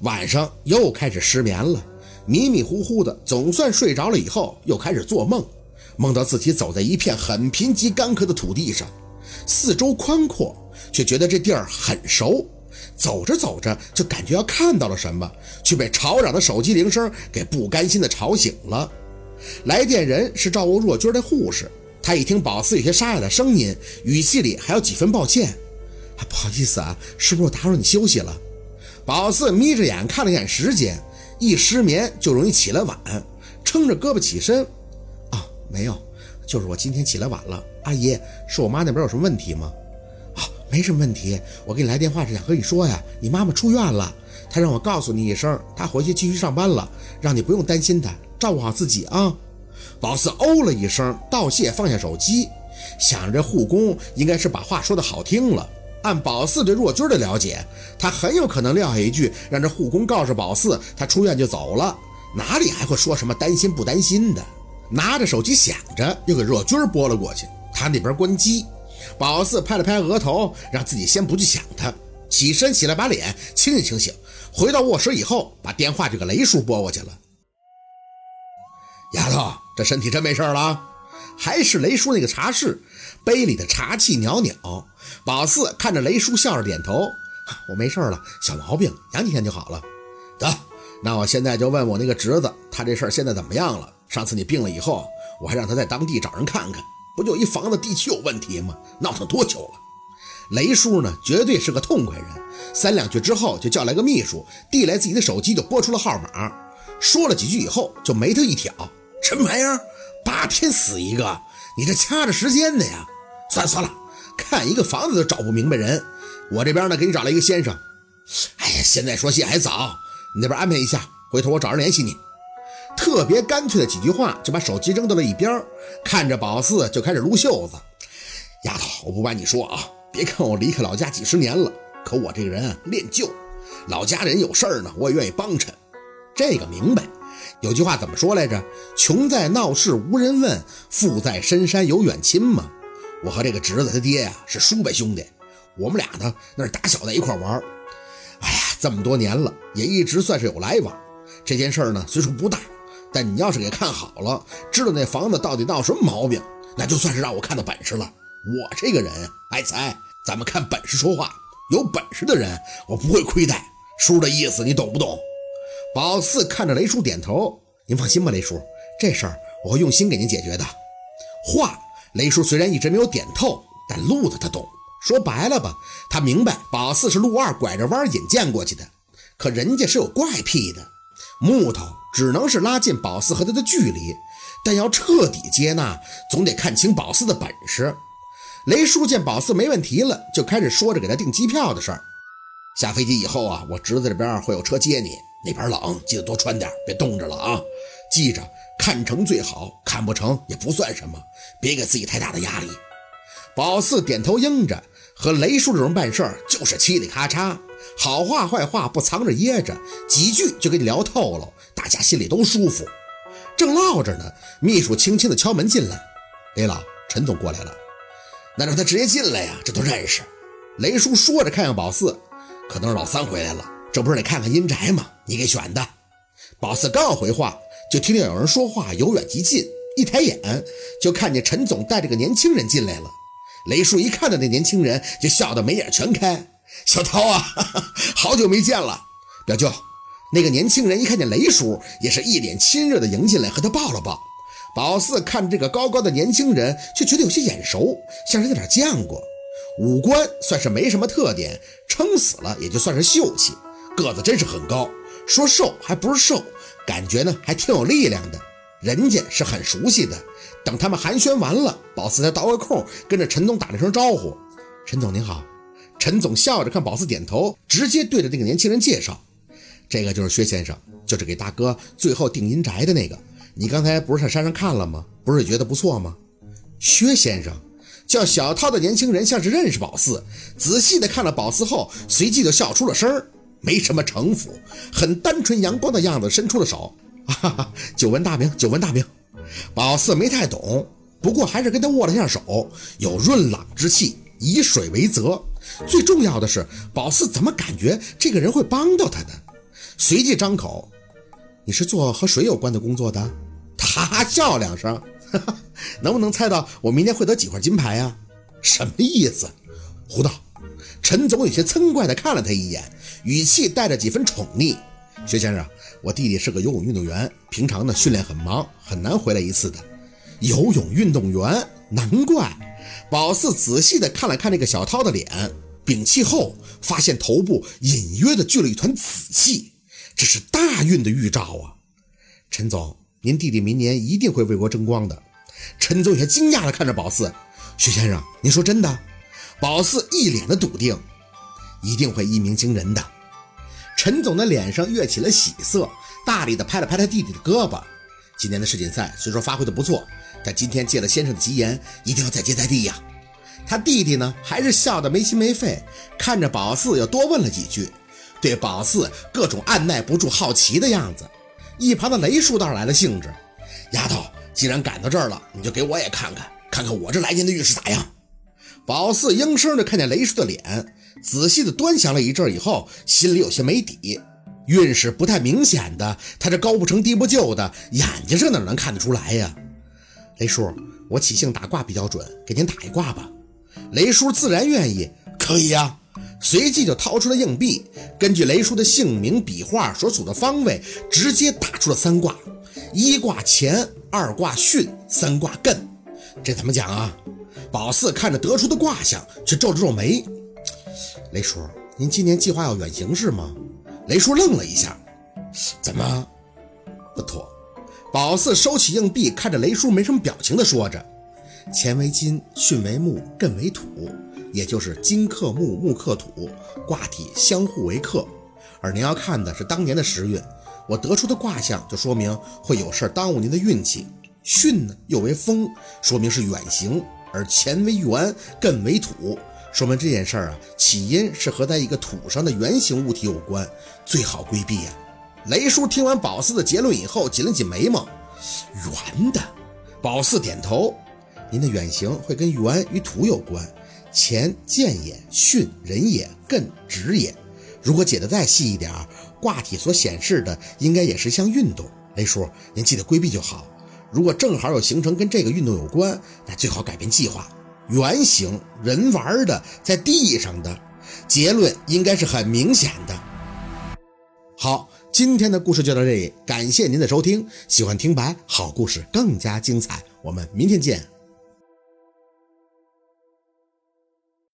晚上又开始失眠了，迷迷糊糊的，总算睡着了以后，又开始做梦，梦到自己走在一片很贫瘠干涸的土地上，四周宽阔，却觉得这地儿很熟。走着走着，就感觉要看到了什么，却被吵嚷的手机铃声给不甘心的吵醒了。来电人是照顾若君的护士，他一听宝四有些沙哑的声音，语气里还有几分抱歉：“不好意思啊，是不是我打扰你休息了？”宝四眯着眼看了一眼时间，一失眠就容易起来晚，撑着胳膊起身：“啊，没有，就是我今天起来晚了。阿姨，是我妈那边有什么问题吗？”啊没什么问题，我给你来电话是想和你说呀，你妈妈出院了，她让我告诉你一声，她回去继续上班了，让你不用担心她，照顾好自己啊。宝四哦了一声，道谢，放下手机，想着护工应该是把话说的好听了。按宝四对若君的了解，他很有可能撂下一句让这护工告诉宝四他出院就走了，哪里还会说什么担心不担心的？拿着手机想着，又给若君拨了过去，他那边关机。宝四拍了拍额头，让自己先不去想他，起身起来把脸清醒清醒。回到卧室以后，把电话就给雷叔拨过去了。丫头，这身体真没事了？还是雷叔那个茶室，杯里的茶气袅袅。宝四看着雷叔，笑着点头：“ 我没事了，小毛病，养几天就好了。”得，那我现在就问我那个侄子，他这事儿现在怎么样了？上次你病了以后，我还让他在当地找人看看。不就一房子地契有问题吗？闹腾多久了？雷叔呢，绝对是个痛快人。三两句之后，就叫来个秘书，递来自己的手机，就拨出了号码。说了几句以后，就眉头一挑：“什么玩意儿？八天死一个？你这掐着时间的呀？”算算了，看一个房子都找不明白人。我这边呢，给你找了一个先生。哎呀，现在说谢还早，你那边安排一下，回头我找人联系你。特别干脆的几句话，就把手机扔到了一边，看着宝四就开始撸袖子。丫头，我不瞒你说啊，别看我离开老家几十年了，可我这个人啊恋旧，老家人有事儿呢，我也愿意帮衬。这个明白。有句话怎么说来着？穷在闹市无人问，富在深山有远亲嘛。我和这个侄子他爹呀是叔辈兄弟，我们俩呢那是打小在一块玩。哎呀，这么多年了，也一直算是有来往。这件事儿呢，虽说不大。但你要是给看好了，知道那房子到底闹什么毛病，那就算是让我看到本事了。我这个人爱财，咱们看本事说话。有本事的人，我不会亏待。叔的意思你懂不懂？宝四看着雷叔点头。您放心吧，雷叔，这事儿我会用心给您解决的。话，雷叔虽然一直没有点透，但路子他懂。说白了吧，他明白宝四是陆二拐着弯引荐过去的，可人家是有怪癖的。木头只能是拉近宝四和他的距离，但要彻底接纳，总得看清宝四的本事。雷叔见宝四没问题了，就开始说着给他订机票的事儿。下飞机以后啊，我侄子这边会有车接你。那边冷，记得多穿点，别冻着了啊！记着，看成最好，看不成也不算什么，别给自己太大的压力。宝四点头应着，和雷叔这种办事儿就是嘁里咔嚓。好话坏话不藏着掖着，几句就给你聊透了，大家心里都舒服。正唠着呢，秘书轻轻的敲门进来：“雷老，陈总过来了。”那让他直接进来呀，这都认识。雷叔说着看向宝四：“可能是老三回来了，这不是得看看阴宅吗？你给选的。”宝四刚要回话，就听见有人说话由远及近，一抬眼就看见陈总带着个年轻人进来了。雷叔一看到那年轻人，就笑得眉眼全开。小涛啊，好久没见了，表舅。那个年轻人一看见雷叔，也是一脸亲热的迎进来，和他抱了抱。宝四看这个高高的年轻人，却觉得有些眼熟，像是在哪见过。五官算是没什么特点，撑死了也就算是秀气。个子真是很高，说瘦还不是瘦，感觉呢还挺有力量的。人家是很熟悉的。等他们寒暄完了，宝四才倒个空，跟着陈总打了声招呼：“陈总您好。”陈总笑着看宝四点头，直接对着那个年轻人介绍：“这个就是薛先生，就是给大哥最后定阴宅的那个。你刚才不是上山上看了吗？不是觉得不错吗？”薛先生叫小涛的年轻人像是认识宝四，仔细的看了宝四后，随即就笑出了声儿，没什么城府，很单纯阳光的样子，伸出了手：“ 哈哈，久闻大名，久闻大名。”宝四没太懂，不过还是跟他握了下手，有润朗之气，以水为泽。最重要的是，宝四怎么感觉这个人会帮到他呢？随即张口：“你是做和水有关的工作的？”他笑两声，哈哈，能不能猜到我明天会得几块金牌啊？什么意思？胡闹！陈总有些嗔怪地看了他一眼，语气带着几分宠溺：“薛先生，我弟弟是个游泳运动员，平常呢训练很忙，很难回来一次的。游泳运动员，难怪。”宝四仔细地看了看这个小涛的脸，屏气后发现头部隐约地聚了一团紫气，这是大运的预兆啊！陈总，您弟弟明年一定会为国争光的。陈总有些惊讶地看着宝四：“徐先生，您说真的？”宝四一脸的笃定：“一定会一鸣惊人的。”陈总的脸上跃起了喜色，大力地拍了拍他弟弟的胳膊：“今年的世锦赛虽说发挥的不错。”但今天借了先生的吉言，一定要再接再厉呀！他弟弟呢，还是笑得没心没肺，看着宝四又多问了几句，对宝四各种按耐不住好奇的样子。一旁的雷叔倒是来了兴致：“丫头，既然赶到这儿了，你就给我也看看，看看我这来年的运势咋样？”宝四应声的看见雷叔的脸，仔细的端详了一阵以后，心里有些没底。运势不太明显的，他这高不成低不就的，眼睛上哪能看得出来呀？雷叔，我起性打卦比较准，给您打一卦吧。雷叔自然愿意，可以呀。随即就掏出了硬币，根据雷叔的姓名、笔画所处的方位，直接打出了三卦：一卦乾，二卦巽，三卦艮。这怎么讲啊？宝四看着得出的卦象，却皱了皱眉。雷叔，您今年计划要远行是吗？雷叔愣了一下，怎么不妥？宝四收起硬币，看着雷叔没什么表情的说着：“乾为金，巽为木，艮为土，也就是金克木，木克土，卦体相互为克。而您要看的是当年的时运，我得出的卦象就说明会有事耽误您的运气。巽呢又为风，说明是远行；而乾为元，艮为土，说明这件事儿啊起因是和在一个土上的圆形物体有关，最好规避呀。”雷叔听完宝四的结论以后，紧了紧眉毛。圆的，宝四点头。您的远行会跟圆与土有关，乾见也，巽人也，艮直也。如果解得再细一点，卦体所显示的应该也是一项运动。雷叔，您记得规避就好。如果正好有行程跟这个运动有关，那最好改变计划。圆形人玩的，在地上的，结论应该是很明显的。好。今天的故事就到这里，感谢您的收听。喜欢听白好故事更加精彩，我们明天见。